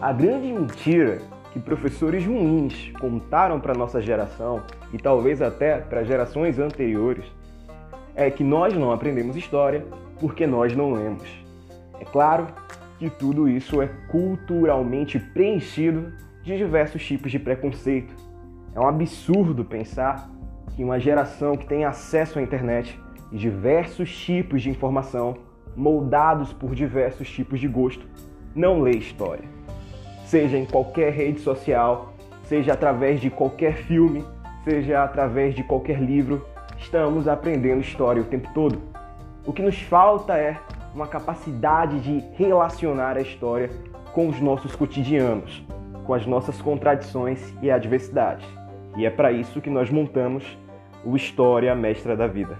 A grande mentira que professores ruins contaram para nossa geração e talvez até para gerações anteriores é que nós não aprendemos história porque nós não lemos. É claro que tudo isso é culturalmente preenchido de diversos tipos de preconceito. É um absurdo pensar que uma geração que tem acesso à internet e diversos tipos de informação, moldados por diversos tipos de gosto, não lê história. Seja em qualquer rede social, seja através de qualquer filme, seja através de qualquer livro, estamos aprendendo história o tempo todo. O que nos falta é uma capacidade de relacionar a história com os nossos cotidianos, com as nossas contradições e adversidades. E é para isso que nós montamos o História Mestra da Vida.